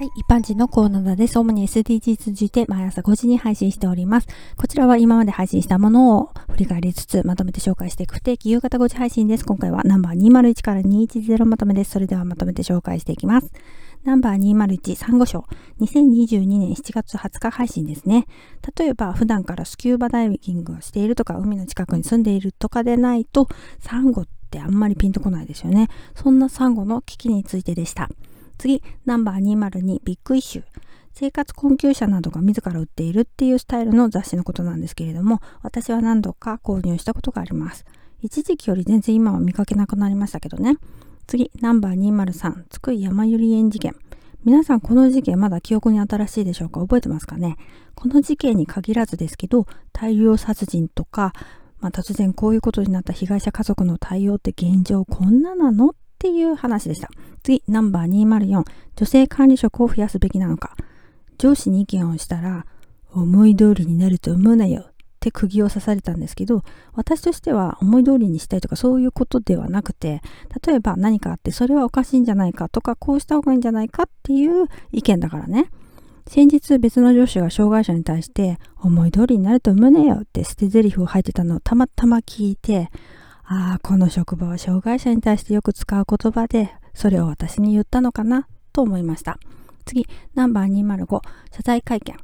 はい。一般人のコーナーです。主に SDGs 通じて毎朝5時に配信しております。こちらは今まで配信したものを振り返りつつまとめて紹介していく不定期夕方5時配信です。今回はナンバー201から210まとめです。それではまとめて紹介していきます。ナンバー201サンゴ礁2022年7月20日配信ですね。例えば普段からスキューバダイビングをしているとか海の近くに住んでいるとかでないとサンゴってあんまりピンとこないですよね。そんなサンゴの危機についてでした。次、ナンバー202ビッグイシュー。生活困窮者などが自ら売っているっていうスタイルの雑誌のことなんですけれども、私は何度か購入したことがあります。一時期より全然今は見かけなくなりましたけどね。次、ナンバー203、津久井山百合園事件。皆さんこの事件まだ記憶に新しいでしょうか？覚えてますかね？この事件に限らずですけど、大量殺人とか、まあ、突然こういうことになった被害者家族の対応って現状こんななの？っていう話でした。次、ナンバー204。女性管理職を増やすべきなのか。上司に意見をしたら、思い通りになると思うなよって釘を刺されたんですけど、私としては思い通りにしたいとかそういうことではなくて、例えば何かあってそれはおかしいんじゃないかとか、こうした方がいいんじゃないかっていう意見だからね。先日別の上司が障害者に対して思い通りになると思うなよって捨て台詞を吐いてたのをたまたま聞いて、ああ、この職場は障害者に対してよく使う言葉で、それを私に言ったのかなと思いました。次、ナンバー205、謝罪会見。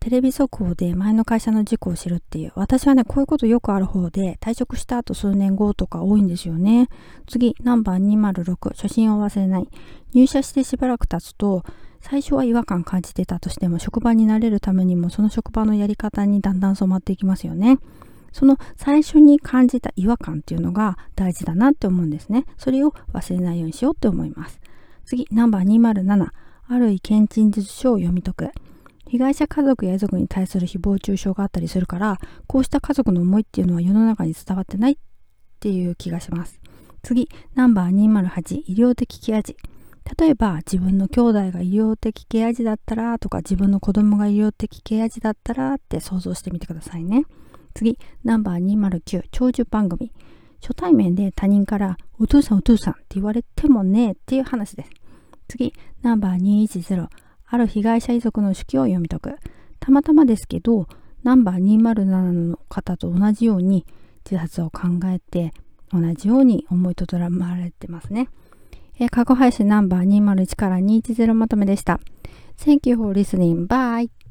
テレビ速報で前の会社の事故を知るっていう。私はね、こういうことよくある方で、退職した後数年後とか多いんですよね。次、ナンバー206、初心を忘れない。入社してしばらく経つと、最初は違和感感じてたとしても、職場に慣れるためにも、その職場のやり方にだんだん染まっていきますよね。その最初に感じた違和感っていうのが大事だなって思うんですね。それを忘れないようにしようって思います。次、ナンバー207。ある意見陳述書を読み解く。被害者家族や遺族に対する誹謗中傷があったりするから、こうした家族の思いっていうのは世の中に伝わってないっていう気がします。次、ナンバー208。医療的ケア児。例えば自分の兄弟が医療的ケア児だったらとか自分の子供が医療的ケア児だったらって想像してみてくださいね。次、ナンバー209、長寿番組。初対面で他人からお父さんお父さんって言われてもねっていう話です。次、ナンバー210、ある被害者遺族の手記を読み解く。たまたまですけど、ナンバー207の方と同じように自殺を考えて、同じように思いとどまれてますね。えー、過去配信ナンバー201から210まとめでした。Thank you for listening. Bye!